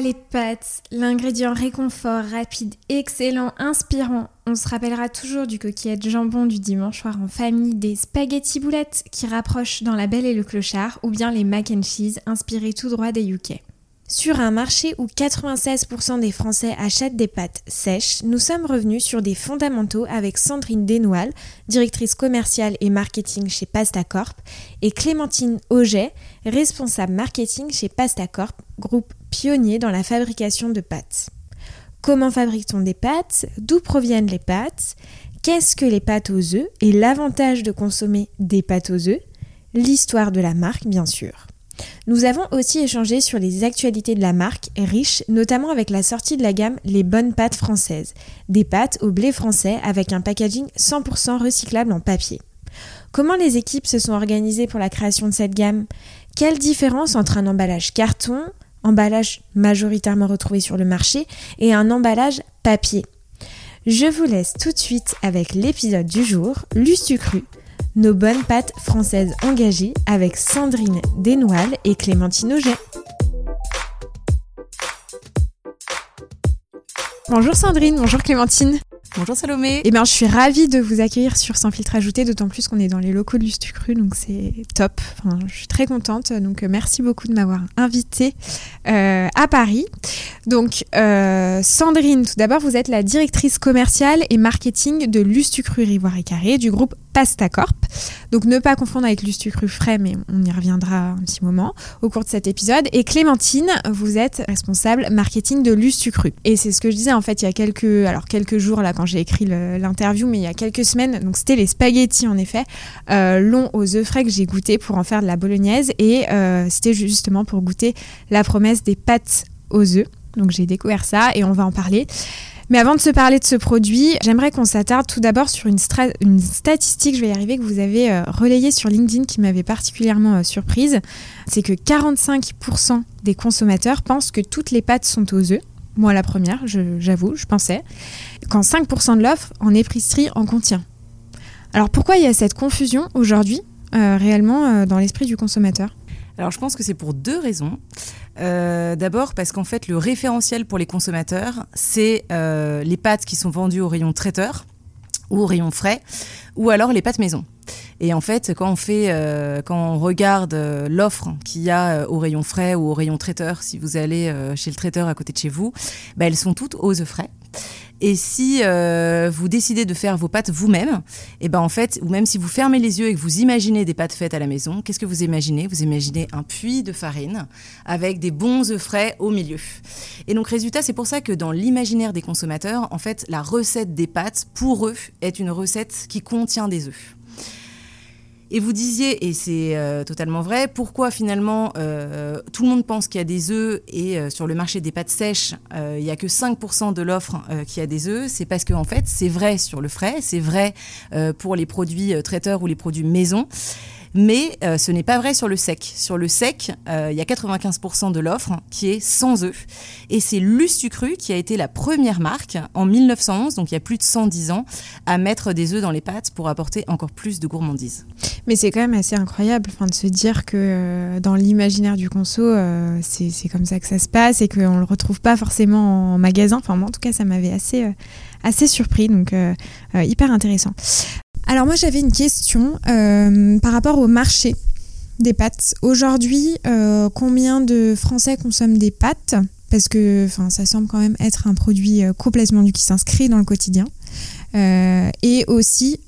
Les pâtes, l'ingrédient réconfort, rapide, excellent, inspirant. On se rappellera toujours du coquillette jambon du dimanche soir en famille, des spaghettis boulettes qui rapprochent dans La Belle et le Clochard, ou bien les mac and cheese inspirés tout droit des UK. Sur un marché où 96% des Français achètent des pâtes sèches, nous sommes revenus sur des fondamentaux avec Sandrine Desnoal, directrice commerciale et marketing chez Pastacorp, et Clémentine Auget, responsable marketing chez Pastacorp, groupe pionnier dans la fabrication de pâtes. Comment fabrique-t-on des pâtes? D'où proviennent les pâtes? Qu'est-ce que les pâtes aux œufs? Et l'avantage de consommer des pâtes aux œufs? L'histoire de la marque, bien sûr. Nous avons aussi échangé sur les actualités de la marque, riche notamment avec la sortie de la gamme Les Bonnes Pâtes Françaises, des pâtes au blé français avec un packaging 100% recyclable en papier. Comment les équipes se sont organisées pour la création de cette gamme? Quelle différence entre un emballage carton, emballage majoritairement retrouvé sur le marché, et un emballage papier? Je vous laisse tout de suite avec l'épisode du jour, Lustu Cru, nos bonnes pâtes françaises engagées avec Sandrine Desnoal et Clémentine Auget. Bonjour Sandrine, bonjour Clémentine. Bonjour Salomé. Eh bien, je suis ravie de vous accueillir sur Sans filtre ajouté, d'autant plus qu'on est dans les locaux du Stucru, donc c'est top. Enfin, je suis très contente. Donc, euh, merci beaucoup de m'avoir invitée euh, à Paris. Donc, euh, Sandrine, tout d'abord, vous êtes la directrice commerciale et marketing de Lustucru Rivoire et Carré du groupe Pastacorp. Donc, ne pas confondre avec Lustucru Frais, mais on y reviendra un petit moment au cours de cet épisode. Et Clémentine, vous êtes responsable marketing de Lustucru. Et c'est ce que je disais en fait il y a quelques, alors quelques jours là quand j'ai écrit l'interview, mais il y a quelques semaines. Donc c'était les spaghettis en effet, euh, longs aux œufs frais que j'ai goûté pour en faire de la bolognaise. Et euh, c'était justement pour goûter la promesse des pâtes aux œufs. Donc j'ai découvert ça et on va en parler. Mais avant de se parler de ce produit, j'aimerais qu'on s'attarde tout d'abord sur une, une, statistique, je vais y arriver, que vous avez euh, relayée sur LinkedIn qui m'avait particulièrement surprise. C'est que 45% des consommateurs pensent que toutes les pâtes sont aux œufs. Moi, la première, j'avoue, je, pensais. Quand 5% de l'offre en épicerie en contient. Alors pourquoi il y a cette confusion aujourd'hui, euh, réellement, euh, dans l'esprit du consommateur? Alors je pense que c'est pour deux raisons. Euh, d'abord parce qu'en fait le référentiel pour les consommateurs, c'est les pâtes qui sont vendues au rayon traiteur ou au rayon frais, ou alors les pâtes maison. Et en fait, quand on euh, regarde euh, l'offre qu'il y a euh, au rayon frais ou au rayon traiteur, si vous allez chez le traiteur à côté de chez vous, bah, elles sont toutes aux œufs frais. Et si vous décidez de faire vos pâtes vous-même, et eh ben en fait, ou même si vous fermez les yeux et que vous imaginez des pâtes faites à la maison, qu'est-ce que vous imaginez? Vous imaginez un puits de farine avec des bons œufs frais au milieu. Et donc résultat, c'est pour ça que dans l'imaginaire des consommateurs, en fait, la recette des pâtes pour eux est une recette qui contient des œufs. Et vous disiez, et c'est euh, totalement vrai, pourquoi finalement euh, tout le monde pense qu'il y a des œufs et euh, sur le marché des pâtes sèches, il n'y a que 5% de l'offre qui a des œufs C'est parce qu'en en fait, c'est vrai sur le frais, c'est vrai pour les produits traiteurs ou les produits maison. Mais euh, ce n'est pas vrai sur le sec. Sur le sec, euh, il y a 95% de l'offre qui est sans œufs. Et c'est Lustucru qui a été la première marque en 1911, donc il y a plus de 110 ans, à mettre des œufs dans les pâtes pour apporter encore plus de gourmandise. Mais c'est quand même assez incroyable de se dire que euh, dans l'imaginaire du conso, c'est comme ça que ça se passe et qu'on ne le retrouve pas forcément en magasin. Enfin, moi, en tout cas, ça m'avait assez, assez surpris, donc hyper intéressant. Alors moi j'avais une question euh, par rapport au marché des pâtes. Aujourd'hui, euh, combien de Français consomment des pâtes? Parce que ça semble quand même être un produit euh, complètement du qui s'inscrit dans le quotidien. et aussi,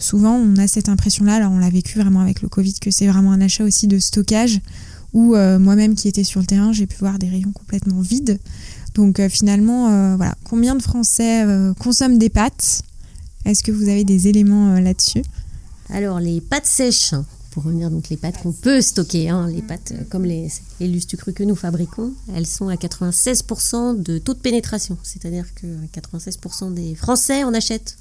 souvent, on a cette impression-là, alors on l'a vécu vraiment avec le Covid, que c'est vraiment un achat aussi de stockage, où moi-même qui étais sur le terrain, j'ai pu voir des rayons complètement vides. Donc finalement, voilà, combien de Français consomment des pâtes? Est-ce que vous avez des éléments euh, là-dessus? Alors, les pâtes sèches, pour revenir donc les pâtes qu'on peut stocker, hein, les pâtes euh, comme les, les lustucrus que nous fabriquons, elles sont à 96% de taux de pénétration, c'est-à-dire que 96% des Français en achètent.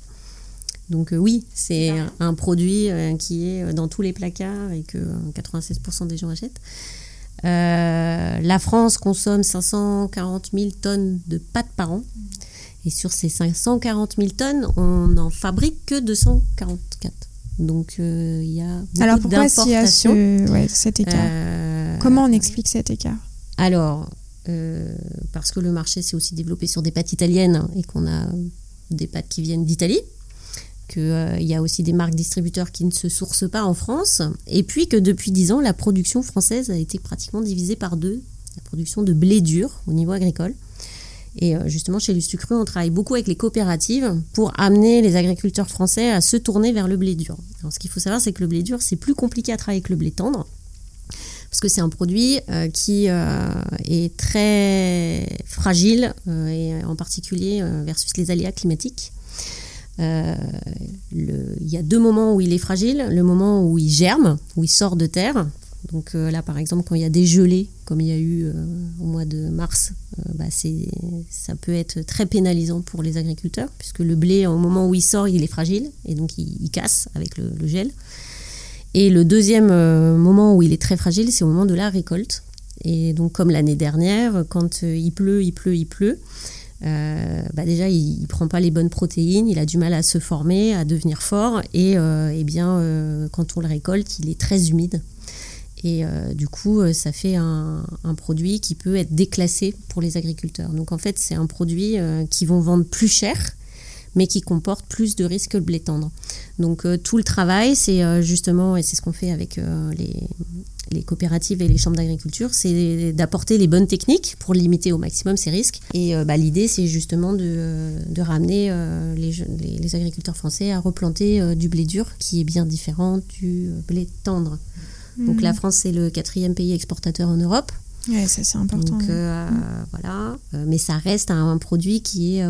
Donc euh, oui, c'est un, produit qui est dans tous les placards et que 96% des gens achètent. la France consomme 540 000 tonnes de pâtes par an. Et sur ces 540 000 tonnes, on n'en fabrique que 244. Donc euh, il y a beaucoup Alors pourquoi s'il y a ce, cet écart euh, Comment on explique cet écart Alors, parce que le marché s'est aussi développé sur des pâtes italiennes et qu'on a des pâtes qui viennent d'Italie qu'il euh, y a aussi des marques distributeurs qui ne se sourcent pas en France, et puis que depuis 10 ans, la production française a été pratiquement divisée par deux, la production de blé dur au niveau agricole. Et euh, justement, chez Lustucru, on travaille beaucoup avec les coopératives pour amener les agriculteurs français à se tourner vers le blé dur. Alors, ce qu'il faut savoir, c'est que le blé dur, c'est plus compliqué à travailler que le blé tendre, parce que c'est un produit euh, qui est très fragile, et en particulier versus les aléas climatiques. Euh, il y a deux moments où il est fragile. Le moment où il germe, où il sort de terre. Donc euh, là, par exemple, quand il y a des gelées, comme il y a eu euh, au mois de mars, bah, ça peut être très pénalisant pour les agriculteurs, puisque le blé, au moment où il sort, il est fragile, et donc il, casse avec le, gel. Et le deuxième moment où il est très fragile, c'est au moment de la récolte. Et donc comme l'année dernière, quand il pleut, il pleut, il pleut, euh, bah déjà il, ne prend pas les bonnes protéines, il a du mal à se former, à devenir fort et, euh, eh bien euh, quand on le récolte, il est très humide. Et du coup, ça fait un, produit qui peut être déclassé pour les agriculteurs. Donc en fait, c'est un produit qui vont vendre plus cher, mais qui comporte plus de risques que le blé tendre. Donc tout le travail, c'est justement, et c'est ce qu'on fait avec les, coopératives et les chambres d'agriculture, c'est d'apporter les bonnes techniques pour limiter au maximum ces risques. Et euh, bah, l'idée, c'est justement de, ramener euh, les, agriculteurs français à replanter euh, du blé dur, qui est bien différent du blé tendre. Donc la mmh. France, c'est le quatrième pays exportateur en Europe. Oui, ça c'est important. Donc, voilà. mais ça reste un, produit qui est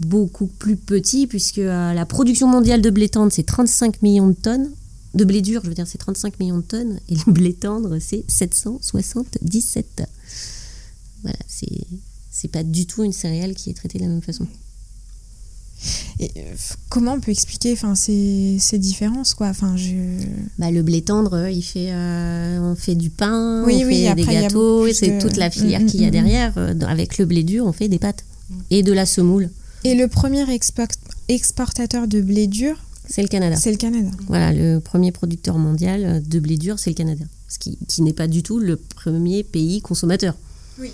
beaucoup plus petit, puisque la production mondiale de blé tendre, c'est 35 millions de tonnes de blé dur, je veux dire, c'est 35 millions de tonnes, et le blé tendre, c'est 777. Voilà, c'est, c'est pas du tout une céréale qui est traitée de la même façon. Et euh, comment on peut expliquer enfin, ces, ces différences quoi? Enfin, je... bah, Le blé tendre, il fait, euh, on fait du pain, on fait des gâteaux, c'est toute la filière qu'il y a mm, mm, mm, derrière. Euh, avec le blé dur, on fait des pâtes et de la semoule. Et le premier exportateur de blé dur, c'est le Canada. C'est le Canada. Voilà, le premier producteur mondial de blé dur, c'est le Canada. Ce qui, qui n'est pas du tout le premier pays consommateur. Oui.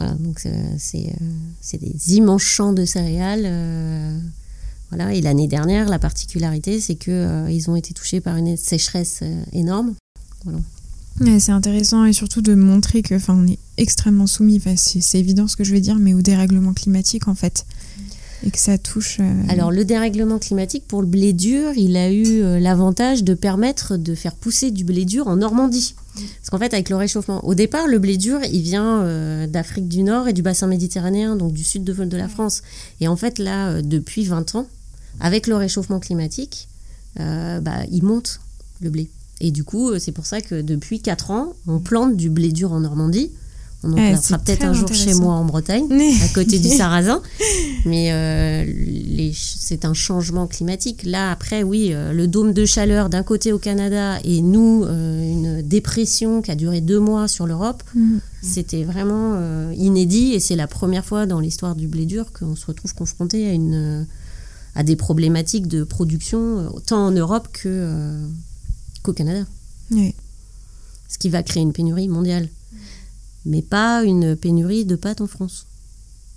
Voilà, donc euh, c'est des immenses champs de céréales. Euh, voilà, et l'année dernière, la particularité, c'est qu'ils euh, ont été touchés par une sécheresse énorme. Voilà. c'est intéressant et surtout de montrer que, on est extrêmement soumis. c'est évident ce que je veux dire, mais au dérèglement climatique en fait et que ça touche. Euh, Alors le dérèglement climatique pour le blé dur, il a eu euh, l'avantage de permettre de faire pousser du blé dur en Normandie. Parce qu'en fait, avec le réchauffement, au départ, le blé dur, il vient euh, d'Afrique du Nord et du bassin méditerranéen, donc du sud de, de la France. Et en fait, là, depuis 20 ans, avec le réchauffement climatique, bah, il monte le blé. Et du coup, c'est pour ça que depuis 4 ans, on plante du blé dur en Normandie on en eh, peut-être un jour chez moi en Bretagne, à côté du Sarrasin. Mais euh, c'est un changement climatique. Là, après, oui, euh, le dôme de chaleur d'un côté au Canada et nous, euh, une dépression qui a duré deux mois sur l'Europe, mm. c'était vraiment inédit. Et c'est la première fois dans l'histoire du blé dur qu'on se retrouve confronté à, une, à des problématiques de production, tant en Europe qu'au Canada. Ce qui va créer une pénurie mondiale mais pas une pénurie de pâtes en France.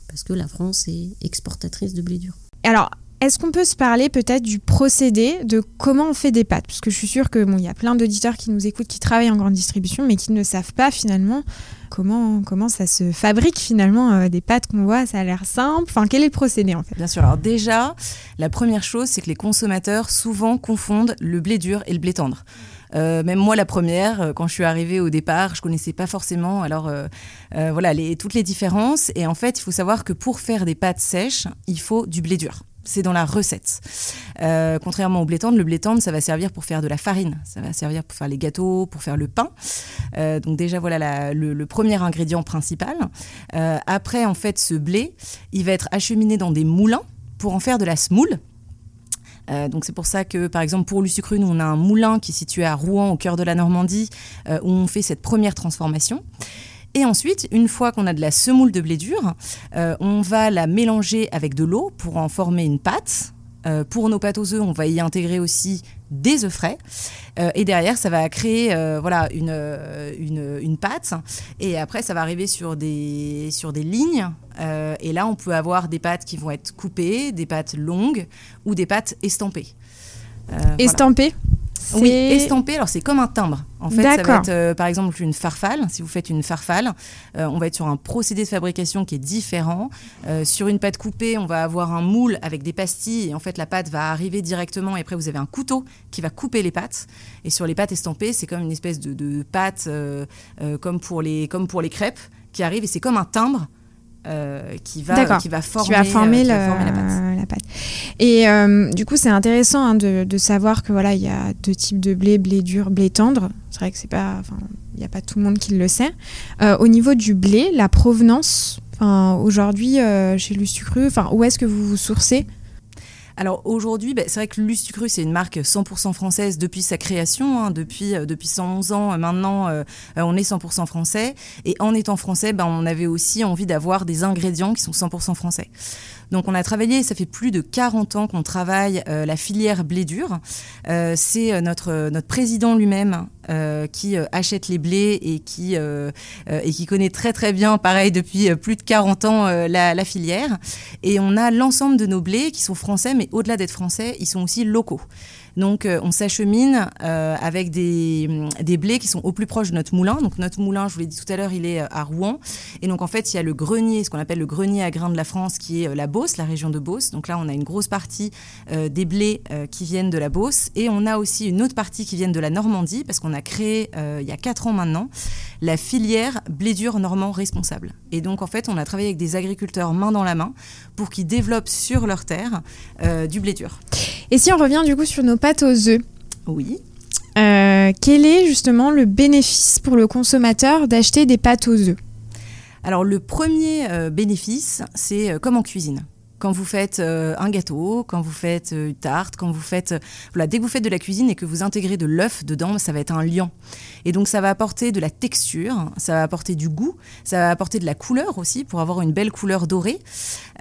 Parce que la France est exportatrice de blé dur. Alors, est-ce qu'on peut se parler peut-être du procédé de comment on fait des pâtes? Parce que je suis sûre que bon, y a plein d'auditeurs qui nous écoutent, qui travaillent en grande distribution, mais qui ne savent pas finalement comment, comment ça se fabrique finalement euh, des pâtes qu'on voit. Ça a l'air simple. Enfin, quel est le procédé en fait? Bien sûr. Alors déjà, la première chose, c'est que les consommateurs souvent confondent le blé dur et le blé tendre. Euh, même moi, la première, euh, quand je suis arrivée au départ, je connaissais pas forcément. Alors voilà, les, toutes les différences. Et en fait, il faut savoir que pour faire des pâtes sèches, il faut du blé dur. C'est dans la recette. contrairement au blé tendre, le blé tendre, ça va servir pour faire de la farine, ça va servir pour faire les gâteaux, pour faire le pain. donc déjà voilà le, premier ingrédient principal. après en fait ce blé, il va être acheminé dans des moulins pour en faire de la semoule. Euh, donc c'est pour ça que, par exemple, pour Lusucru, nous, on a un moulin qui est situé à Rouen, au cœur de la Normandie, euh, où on fait cette première transformation. Et ensuite, une fois qu'on a de la semoule de blé dur, euh, on va la mélanger avec de l'eau pour en former une pâte. Euh, pour nos pâtes aux œufs, on va y intégrer aussi des œufs frais. Euh, et derrière, ça va créer voilà, une, une, une, pâte. Et après, ça va arriver sur des, sur des lignes. et là, on peut avoir des pâtes qui vont être coupées, des pâtes longues ou des pâtes estampées. estampées? Oui, estampé. Alors c'est comme un timbre. En fait, ça va être euh, par exemple une farfalle. Si vous faites une farfalle, euh, on va être sur un procédé de fabrication qui est différent. Euh, sur une pâte coupée, on va avoir un moule avec des pastilles et en fait la pâte va arriver directement. Et après vous avez un couteau qui va couper les pâtes. Et sur les pâtes estampées, c'est comme une espèce de, de pâte comme pour les comme pour les crêpes qui arrive et c'est comme un timbre euh, qui, va, qui va former, va former, euh, la, pâte. Et euh, du coup, c'est intéressant hein, de, de, savoir que voilà, il y a deux types de blé, blé dur, blé tendre. C'est vrai que c'est pas, il n'y a pas tout le monde qui le sait. au niveau du blé, la provenance, aujourd'hui chez Lustucru, enfin, où est-ce que vous vous sourcez? Alors aujourd'hui, bah, c'est vrai que Lustucru, c'est une marque 100% française depuis sa création, hein, depuis, euh, depuis 111 ans. Euh, maintenant, euh, on est 100% français. Et en étant français, bah, on avait aussi envie d'avoir des ingrédients qui sont 100% français. Donc on a travaillé, ça fait plus de 40 ans qu'on travaille la filière blé dur. c'est notre, notre président lui-même qui achète les blés et qui, et qui connaît très très bien, pareil, depuis plus de 40 ans, la, la, filière. Et on a l'ensemble de nos blés qui sont français, mais au-delà d'être français, ils sont aussi locaux. Donc euh, on s'achemine euh, avec des, des, blés qui sont au plus proche de notre moulin. Donc notre moulin, je vous l'ai dit tout à l'heure, il est euh, à Rouen. Et donc en fait, il y a le grenier, ce qu'on appelle le grenier à grains de la France, qui est la Beauce, la région de Beauce. Donc là, on a une grosse partie des blés qui viennent de la Beauce. Et on a aussi une autre partie qui vient de la Normandie, parce qu'on a créé il y a 4 ans maintenant la filière blé dur normand responsable. Et donc en fait, on a travaillé avec des agriculteurs main dans la main pour qu'ils développent sur leur terre du blé dur. Et si on revient du coup sur nos pâtes aux œufs Oui. Euh, quel est justement le bénéfice pour le consommateur d'acheter des pâtes aux œufs? Alors le premier euh, bénéfice, c'est euh, comme en cuisine quand vous faites un gâteau, quand vous faites une tarte, quand vous faites... voilà, dès que vous faites de la cuisine et que vous intégrez de l'œuf dedans, ça va être un liant. Et donc ça va apporter de la texture, ça va apporter du goût, ça va apporter de la couleur aussi pour avoir une belle couleur dorée.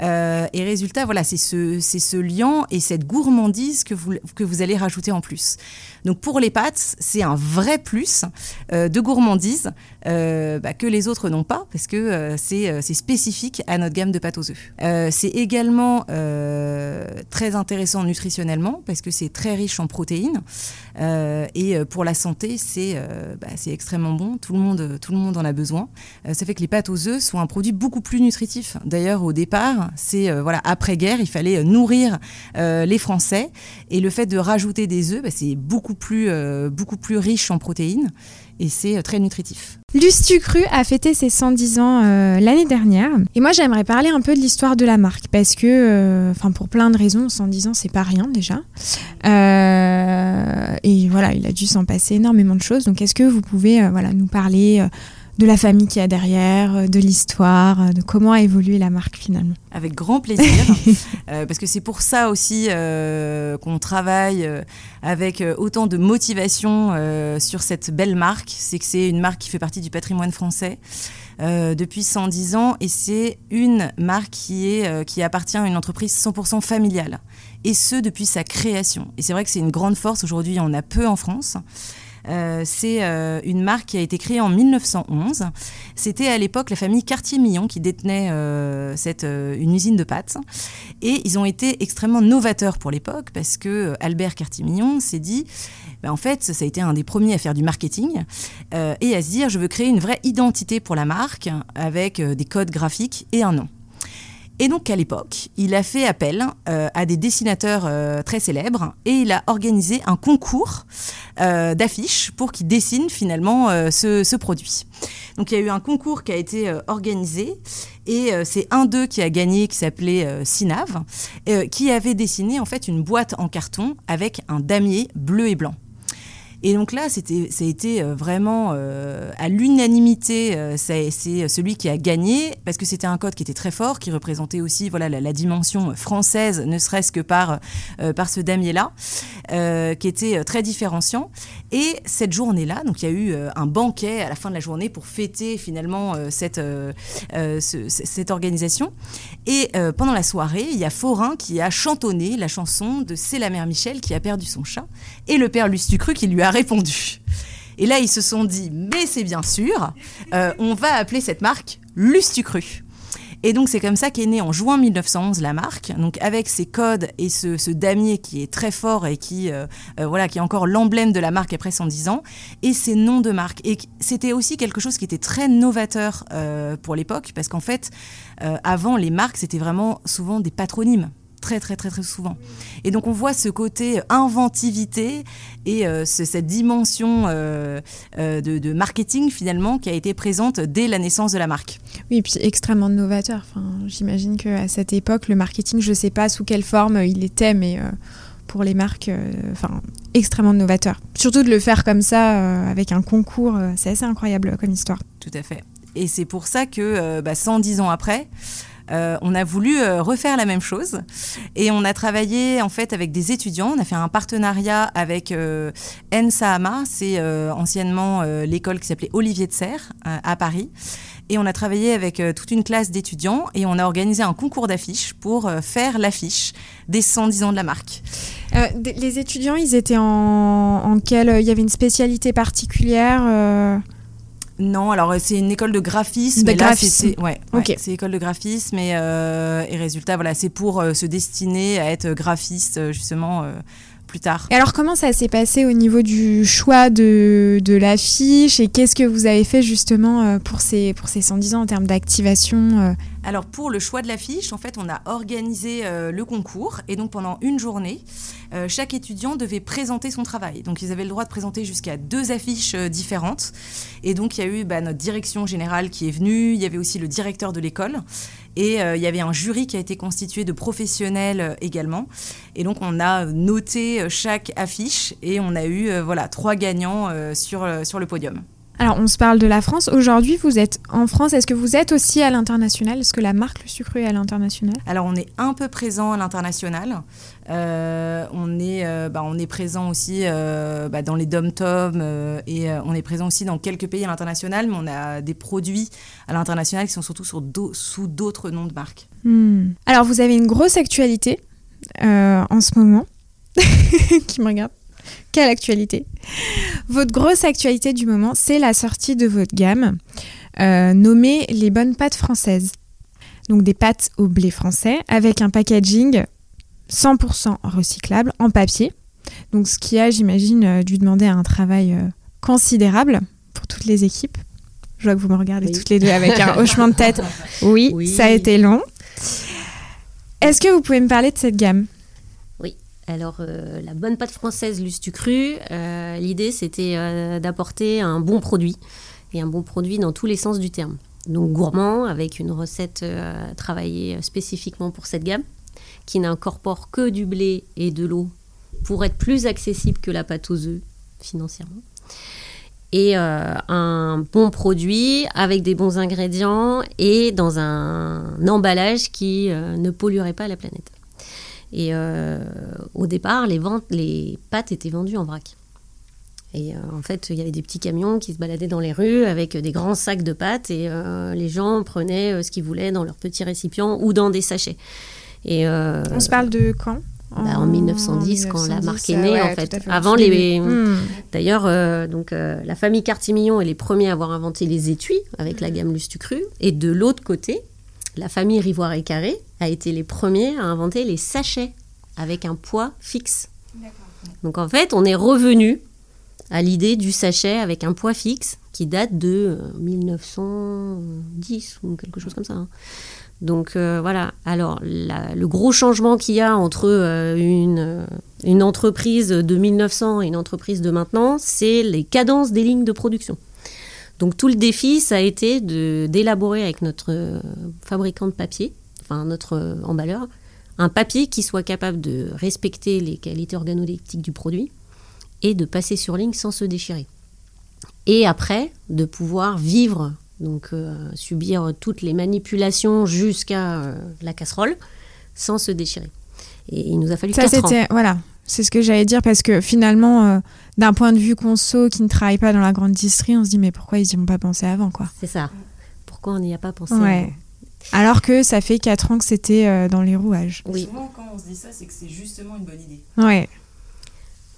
Euh, et résultat, voilà, c'est ce, c'est ce liant et cette gourmandise que vous, que vous allez rajouter en plus. Donc pour les pâtes, c'est un vrai plus euh, de gourmandise euh, bah, que les autres n'ont pas parce que c'est, c'est spécifique à notre gamme de pâtes aux œufs. c'est également très intéressant nutritionnellement parce que c'est très riche en protéines et pour la santé, c'est euh, bah, extrêmement bon. Tout le, monde, tout le monde en a besoin. Euh, ça fait que les pâtes aux œufs sont un produit beaucoup plus nutritif. D'ailleurs, au départ, c'est euh, voilà après-guerre, il fallait nourrir les Français. Et le fait de rajouter des œufs, bah, c'est beaucoup plus, beaucoup plus riche en protéines et c'est très nutritif. Lustucru a fêté ses 110 ans l'année dernière. Et moi, j'aimerais parler un peu de l'histoire de la marque parce que, enfin, pour plein de raisons, 110 ans, c'est pas rien déjà. et voilà, il a dû s'en passer énormément de choses. Donc, est-ce que vous pouvez euh, voilà, nous parler euh, de la famille qui y a derrière, euh, de l'histoire, de comment a évolué la marque finalement. Avec grand plaisir, parce que c'est pour ça aussi qu'on travaille avec autant de motivation sur cette belle marque. C'est que c'est une marque qui fait partie du patrimoine français depuis 110 ans et c'est une marque qui, est, qui appartient à une entreprise 100% familiale. Et ce, depuis sa création. Et c'est vrai que c'est une grande force. Aujourd'hui, on a peu en France. Euh, c'est euh, une marque qui a été créée en 1911. C'était à l'époque la famille Cartier-Millon qui détenait euh, une usine de pâtes. Et ils ont été extrêmement novateurs pour l'époque parce que Albert Cartier-Millon s'est dit ben, en fait, ça a été un des premiers à faire du marketing et à se dire je veux créer une vraie identité pour la marque avec des codes graphiques et un nom. Et donc à l'époque, il a fait appel euh, à des dessinateurs euh, très célèbres et il a organisé un concours euh, d'affiches pour qu'ils dessinent finalement ce, produit. Donc il y a eu un concours qui a été organisé et c'est un d'eux qui a gagné qui s'appelait Sinav, qui avait dessiné en fait une boîte en carton avec un damier bleu et blanc. Et donc là, c'était, ça a été euh, vraiment euh, à l'unanimité, euh, c'est, c'est celui qui a gagné, parce que c'était un code qui était très fort, qui représentait aussi voilà, la, dimension française, ne serait-ce que par, par ce damier-là, qui était très différenciant. Et cette journée-là, donc il y a eu un banquet à la fin de la journée pour fêter finalement cette, ce, cette organisation. Et pendant la soirée, il y a Forain qui a chantonné la chanson de C'est la mère Michel qui a perdu son chat, et le père Lustucru qui lui a répondu. Et là, ils se sont dit, mais c'est bien sûr, euh, on va appeler cette marque Lustucru. Et donc c'est comme ça qu'est née en juin 1911 la marque, donc avec ses codes et ce, damier qui est très fort et qui, euh, euh, voilà, qui est encore l'emblème de la marque après 110 ans, et ses noms de marque. Et c'était aussi quelque chose qui était très novateur pour l'époque, parce qu'en fait, avant les marques, c'était vraiment souvent des patronymes très très très très souvent. Et donc on voit ce côté inventivité et euh, cette dimension euh, euh, de, marketing finalement qui a été présente dès la naissance de la marque. Oui, et puis extrêmement novateur. Enfin, J'imagine qu'à cette époque, le marketing, je ne sais pas sous quelle forme il était, mais pour les marques, enfin, extrêmement novateur. Surtout de le faire comme ça, avec un concours, c'est assez incroyable comme histoire. Tout à fait. Et c'est pour ça que bah, 110 ans après, euh, on a voulu euh, refaire la même chose et on a travaillé en fait avec des étudiants. On a fait un partenariat avec euh, NSAMA, c'est anciennement l'école qui s'appelait Olivier de Serre à Paris. Et on a travaillé avec toute une classe d'étudiants et on a organisé un concours d'affiches pour faire l'affiche des 110 ans de la marque. les étudiants, ils étaient en, en quelle Il y avait une spécialité particulière non, alors euh, c'est une école de graphisme. De graphisme. ouais, c'est école de graphisme et, euh, et résultat, voilà, c'est pour euh, se destiner à être graphiste justement plus tard. Et alors comment ça s'est passé au niveau du choix de, de l'affiche et qu'est-ce que vous avez fait justement pour ces, pour ces 110 ans en termes d'activation alors pour le choix de l'affiche, en fait, on a organisé euh, le concours et donc pendant une journée, euh, chaque étudiant devait présenter son travail. Donc ils avaient le droit de présenter jusqu'à deux affiches euh, différentes. Et donc il y a eu bah, notre direction générale qui est venue, il y avait aussi le directeur de l'école et il y avait un jury qui a été constitué de professionnels également. Et donc on a noté chaque affiche et on a eu voilà trois gagnants sur, sur le podium. Alors, on se parle de la France. Aujourd'hui, vous êtes en France. Est-ce que vous êtes aussi à l'international? Est-ce que la marque Le Sucre est à l'international? Alors, on est un peu présent à l'international. Euh, on, est, euh, bah, on est présent aussi euh, bah, dans les dom-tom et on est présent aussi dans quelques pays à l'international, mais on a des produits à l'international qui sont surtout sur sous d'autres noms de marques. Hmm. Alors, vous avez une grosse actualité en ce moment qui me regarde. Quelle actualité? Votre grosse actualité du moment, c'est la sortie de votre gamme euh, nommée les bonnes pâtes françaises. Donc des pâtes au blé français avec un packaging 100% recyclable en papier. Donc ce qui a, j'imagine, euh, dû demander un travail euh, considérable pour toutes les équipes. Je vois que vous me regardez toutes les deux avec un hochement de tête. oui, ça a été long. Est-ce que vous pouvez me parler de cette gamme? Alors, euh, la bonne pâte française Lustucru, euh, l'idée c'était euh, d'apporter un bon produit, et un bon produit dans tous les sens du terme. Donc gourmand, avec une recette travaillée spécifiquement pour cette gamme, qui n'incorpore que du blé et de l'eau pour être plus accessible que la pâte aux œufs financièrement. Et un bon produit avec des bons ingrédients et dans un emballage qui ne polluerait pas la planète. Et euh, au départ, les, ventes, les pâtes étaient vendues en vrac. Et euh, en fait, il y avait des petits camions qui se baladaient dans les rues avec des grands sacs de pâtes et euh, les gens prenaient ce qu'ils voulaient dans leurs petits récipients ou dans des sachets. Et, On se parle de quand? en, 1910, bah, quand la marque est née, en fait. Avant les, hmm. d'ailleurs, donc la famille Cartimillon est les premiers à avoir inventé les étuis avec la gamme Lustucru. Et de l'autre côté, la famille Rivoire et Carré a été les premiers à inventer les sachets avec un poids fixe. Donc en fait, on est revenu à l'idée du sachet avec un poids fixe qui date de 1910 euh, ou quelque chose comme ça. Hein. Donc euh, voilà, alors le gros changement qu'il y a entre euh, une, une entreprise de 1900 et une entreprise de maintenant, c'est les cadences des lignes de production. Donc tout le défi, ça a été d'élaborer avec notre euh, fabricant de papier, enfin notre euh, emballeur, un papier qui soit capable de respecter les qualités organoleptiques du produit et de passer sur ligne sans se déchirer. Et après, de pouvoir vivre, donc euh, subir toutes les manipulations jusqu'à euh, la casserole sans se déchirer. Et il nous a fallu Ça, 4 ans. c'était. Voilà. C'est ce que j'allais dire parce que finalement, euh, d'un point de vue conso qui ne travaille pas dans la grande distrie, on se dit mais pourquoi ils n'y ont pas pensé avant quoi? C'est ça. Pourquoi on n'y a pas pensé Ouais. avant? Alors que ça fait 4 ans que c'était euh, dans les rouages. Oui. Souvent, quand on se dit ça, c'est que c'est justement une bonne idée. Ouais.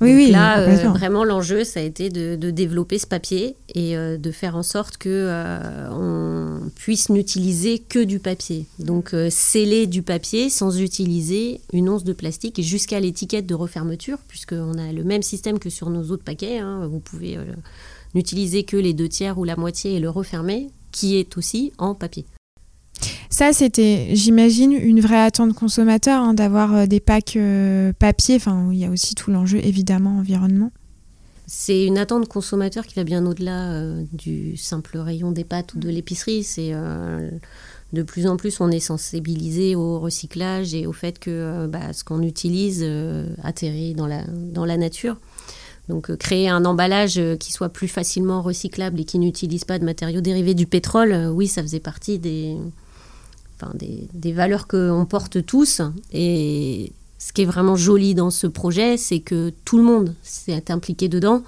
Oui, Donc oui. Là, euh, vraiment, l'enjeu, ça a été de, de développer ce papier et euh, de faire en sorte que euh, on puisse n'utiliser que du papier. Donc, euh, sceller du papier sans utiliser une once de plastique et jusqu'à l'étiquette de refermeture, puisqu'on a le même système que sur nos autres paquets. hein. Vous pouvez n'utiliser que les deux tiers ou la moitié et le refermer, qui est aussi en papier. Ça, c'était, j'imagine, une vraie attente consommateur hein, d'avoir euh, des packs euh, papier. Enfin, il y a aussi tout l'enjeu, évidemment, environnement. C'est une attente consommateur qui va bien au-delà euh, du simple rayon des pâtes ou de l'épicerie. C'est euh, de plus en plus on est sensibilisé au recyclage et au fait que bah, ce qu'on utilise atterrit dans la, dans la nature. Donc créer un emballage qui soit plus facilement recyclable et qui n'utilise pas de matériaux dérivés du pétrole, oui, ça faisait partie des, des, des valeurs qu'on porte tous. Et ce qui est vraiment joli dans ce projet, c'est que tout le monde s'est impliqué dedans.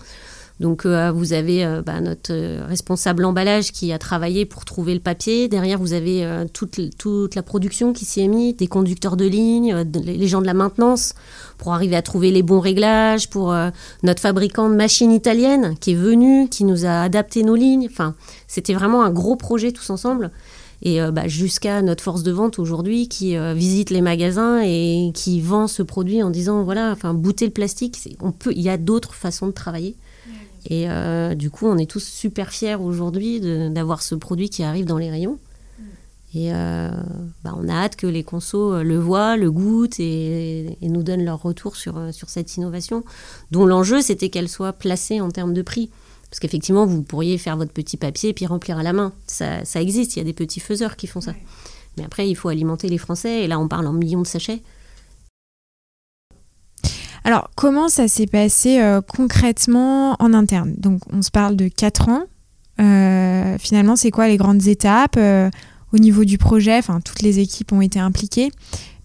Donc euh, vous avez euh, bah, notre euh, responsable emballage qui a travaillé pour trouver le papier. Derrière, vous avez toute, toute la production qui s'y est mise, des conducteurs de ligne, les gens de la maintenance, pour arriver à trouver les bons réglages, pour notre fabricant de machines italienne qui est venu, qui nous a adapté nos lignes. Enfin, c'était vraiment un gros projet tous ensemble. Et euh, bah, jusqu'à notre force de vente aujourd'hui qui euh, visite les magasins et qui vend ce produit en disant voilà, enfin, bouter le plastique, on peut, il y a d'autres façons de travailler. Et euh, du coup, on est tous super fiers aujourd'hui d'avoir ce produit qui arrive dans les rayons. Et euh, bah, on a hâte que les consos le voient, le goûtent et, et nous donnent leur retour sur, sur cette innovation, dont l'enjeu c'était qu'elle soit placée en termes de prix. Parce qu'effectivement, vous pourriez faire votre petit papier et puis remplir à la main. Ça, ça existe, il y a des petits faiseurs qui font ça. Mais après, il faut alimenter les Français, et là, on parle en millions de sachets. Alors, comment ça s'est passé euh, concrètement en interne? Donc, on se parle de 4 ans. Euh, finalement, c'est quoi les grandes étapes euh, au niveau du projet? Enfin, toutes les équipes ont été impliquées.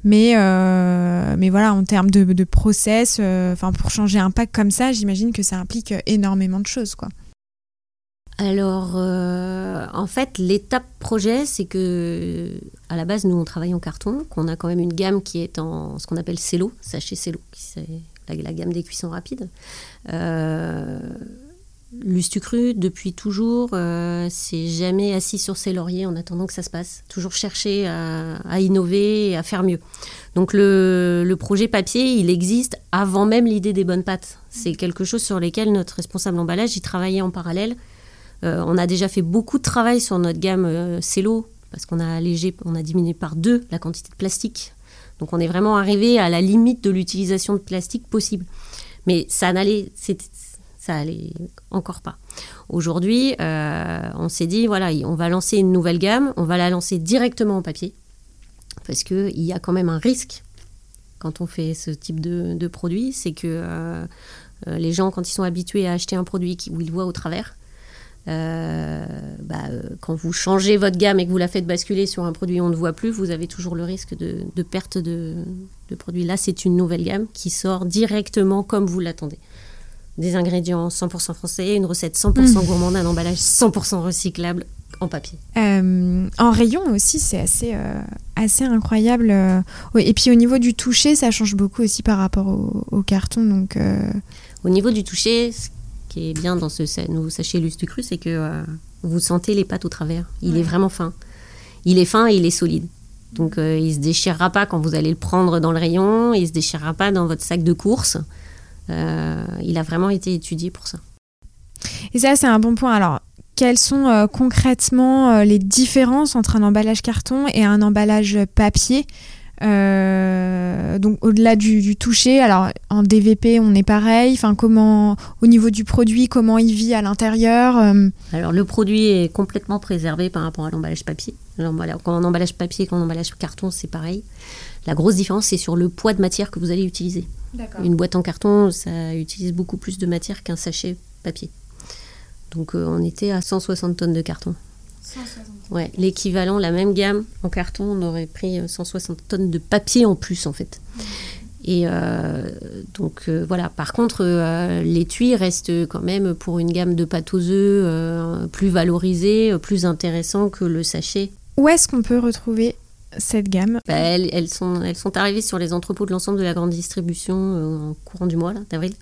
Mais, euh, mais voilà, en termes de, process, euh, pour changer un pack comme ça, j'imagine que ça implique énormément de choses. Quoi. Alors, euh, en fait, l'étape projet, c'est que, à la base, nous, on travaille en carton, qu'on a quand même une gamme qui est en ce qu'on appelle cello, sachet cello, qui c'est la, la gamme des cuissons rapides. Lustucru, depuis toujours, euh, c'est jamais assis sur ses lauriers en attendant que ça se passe. Toujours chercher à, innover et à faire mieux. Donc le, projet papier, il existe avant même l'idée des bonnes pâtes. C'est quelque chose sur lequel notre responsable emballage, il travaillait en parallèle. Euh, on a déjà fait beaucoup de travail sur notre gamme euh, Cello, parce qu'on a allégé, on a diminué par deux la quantité de plastique. Donc on est vraiment arrivé à la limite de l'utilisation de plastique possible. Mais ça n'allait, ça allait encore pas. Aujourd'hui, euh, on s'est dit voilà, on va lancer une nouvelle gamme, on va la lancer directement en papier, parce que il y a quand même un risque quand on fait ce type de, produit, c'est que euh, euh, les gens, quand ils sont habitués à acheter un produit où ils voient au travers, bah, quand vous changez votre gamme et que vous la faites basculer sur un produit où on ne voit plus, vous avez toujours le risque de, perte de produit. Là, c'est une nouvelle gamme qui sort directement comme vous l'attendez. Des ingrédients 100% français, une recette 100% gourmande, un emballage 100% recyclable en papier. Euh, en rayon aussi, c'est assez, euh, assez incroyable. euh. Et puis au niveau du toucher, ça change beaucoup aussi par rapport au, au carton. Donc, euh, Au niveau du toucher, ce qui est bien dans ce nouveau sachet Lustu Cru, c'est que vous sentez les pâtes au travers. Il est vraiment fin. Il est fin et il est solide. Donc il se déchirera pas quand vous allez le prendre dans le rayon, il se déchirera pas dans votre sac de course. Euh, il a vraiment été étudié pour ça. Et ça, c'est un bon point. Alors, quelles sont euh, concrètement euh, les différences entre un emballage carton et un emballage papier? Euh, donc au-delà du, toucher, alors en DVP on est pareil. Enfin comment au niveau du produit, comment il vit à l'intérieur euh Alors le produit est complètement préservé par rapport à l'emballage papier. Quand on emballage papier, quand on emballage carton, c'est pareil. La grosse différence c'est sur le poids de matière que vous allez utiliser. Une boîte en carton, ça utilise beaucoup plus de matière qu'un sachet papier. Donc euh, on était à 160 tonnes de carton. 160 Ouais, l'équivalent, la même gamme en carton, on aurait pris 160 euh, tonnes de papier en plus en fait. Et euh, donc voilà, par contre, l'étui reste quand même pour une gamme de pâte aux œufs plus valorisée, plus intéressant que le sachet. Où est-ce qu'on peut retrouver cette gamme? Bah, elles, sont, elles sont arrivées sur les entrepôts de l'ensemble de la grande distribution en courant du mois d'avril.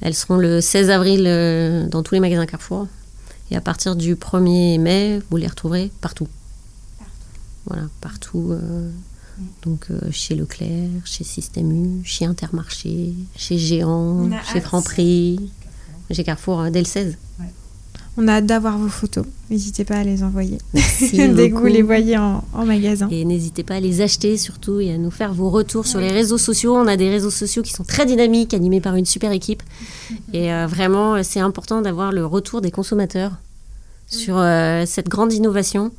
Elles seront le 16 avril euh, dans tous les magasins Carrefour. Et à partir du 1er mai, vous les retrouverez partout. Voilà, partout. Euh, donc euh, chez Leclerc, chez Système U, chez Intermarché, chez Géant, chez Franprix, chez Carrefour dès le 16. On a hâte d'avoir vos photos. N'hésitez pas à les envoyer dès que vous les voyez en, magasin. Et n'hésitez pas à les acheter surtout et à nous faire vos retours sur les réseaux sociaux. On a des réseaux sociaux qui sont très dynamiques, animés par une super équipe. Et euh, vraiment, c'est important d'avoir le retour des consommateurs sur euh, cette grande innovation.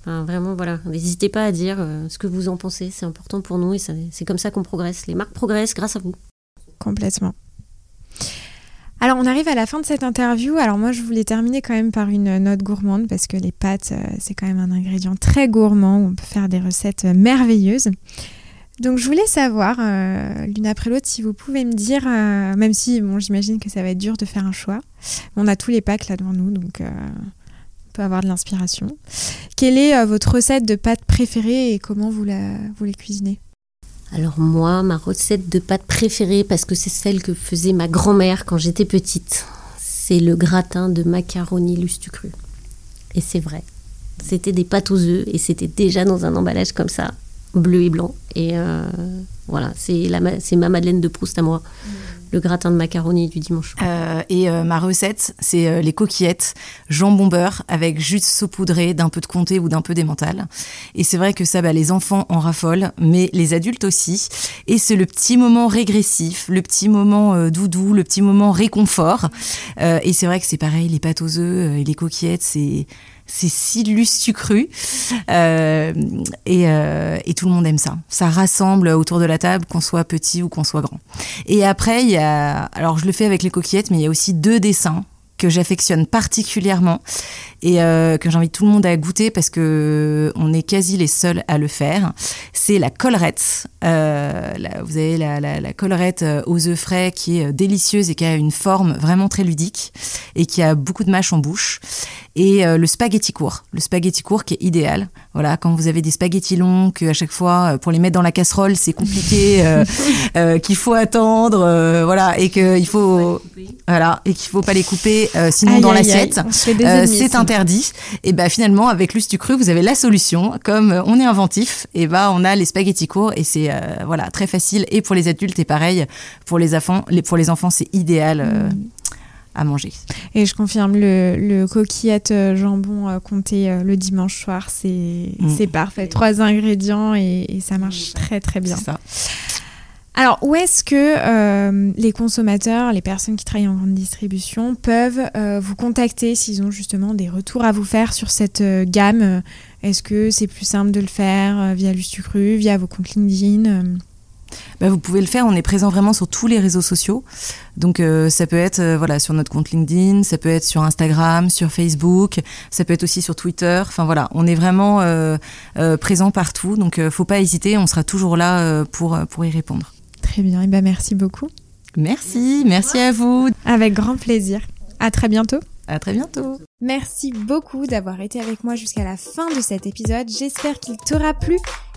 Enfin, vraiment, voilà. N'hésitez pas à dire euh, ce que vous en pensez. C'est important pour nous et c'est comme ça qu'on progresse. Les marques progressent grâce à vous. Complètement. Alors on arrive à la fin de cette interview. Alors moi je voulais terminer quand même par une note gourmande parce que les pâtes euh, c'est quand même un ingrédient très gourmand où on peut faire des recettes euh, merveilleuses. Donc je voulais savoir euh, l'une après l'autre si vous pouvez me dire, même si bon j'imagine que ça va être dur de faire un choix. On a tous les packs là devant nous donc on peut avoir de l'inspiration. Quelle est votre recette de pâtes préférée et comment vous la vous les cuisinez? Alors moi, ma recette de pâte préférée, parce que c'est celle que faisait ma grand-mère quand j'étais petite, c'est le gratin de macaroni lustucru. Et c'est vrai. C'était des pâtes aux œufs et c'était déjà dans un emballage comme ça, bleu et blanc. Et euh, voilà, c'est ma Madeleine de Proust à moi. Mmh le gratin de macaroni du dimanche. Euh, et euh, ma recette, c'est euh, les coquillettes jambon beurre avec juste saupoudré d'un peu de comté ou d'un peu d'émental. Et c'est vrai que ça, bah, les enfants en raffolent, mais les adultes aussi. Et c'est le petit moment régressif, le petit moment doudou, le petit moment réconfort. et c'est vrai que c'est pareil, les pâtes aux œufs et les coquillettes, c'est c'est si lustucru euh, et, euh, et, tout le monde aime ça. Ça rassemble autour de la table, qu'on soit petit ou qu'on soit grand. Et après, il y a, alors je le fais avec les coquillettes, mais il y a aussi deux dessins que j'affectionne particulièrement et euh, que j'invite tout le monde à goûter parce que on est quasi les seuls à le faire. C'est la collerette. Euh, vous avez la, collerette euh, aux œufs frais qui est délicieuse et qui a une forme vraiment très ludique et qui a beaucoup de mâche en bouche. Et le spaghetti court, le spaghetti court qui est idéal. Voilà, quand vous avez des spaghettis longs, que à chaque fois pour les mettre dans la casserole c'est compliqué, qu'il faut attendre, voilà, et qu'il faut, voilà, et qu'il faut pas les couper sinon dans l'assiette. c'est interdit. Et ben finalement, avec Lustucru, vous avez la solution. Comme euh, on est inventif, et ben on a les spaghettis courts et c'est euh, voilà très facile. Et pour les adultes, et pareil pour les enfants. Les, pour les enfants, c'est idéal. Euh, mm. À manger. Et je confirme, le, le coquillette jambon compté le dimanche soir, c'est mm. parfait. Trois ingrédients et, et, ça marche très très bien. Ça. Alors, où est-ce que euh, les consommateurs, les personnes qui travaillent en grande distribution peuvent euh, vous contacter s'ils ont justement des retours à vous faire sur cette euh, gamme? Est-ce que c'est plus simple de le faire via Lustucru, via vos comptes LinkedIn bah, vous pouvez le faire, on est présent vraiment sur tous les réseaux sociaux. Donc ça peut être voilà sur notre compte LinkedIn, ça peut être sur Instagram, sur Facebook, ça peut être aussi sur Twitter. Enfin voilà, on est vraiment présent partout. Donc faut pas hésiter, on sera toujours là pour, pour y répondre. Très bien, et eh ben merci beaucoup. Merci, merci à vous. Avec grand plaisir. À très bientôt. À très bientôt. Merci beaucoup d'avoir été avec moi jusqu'à la fin de cet épisode. J'espère qu'il t'aura plu.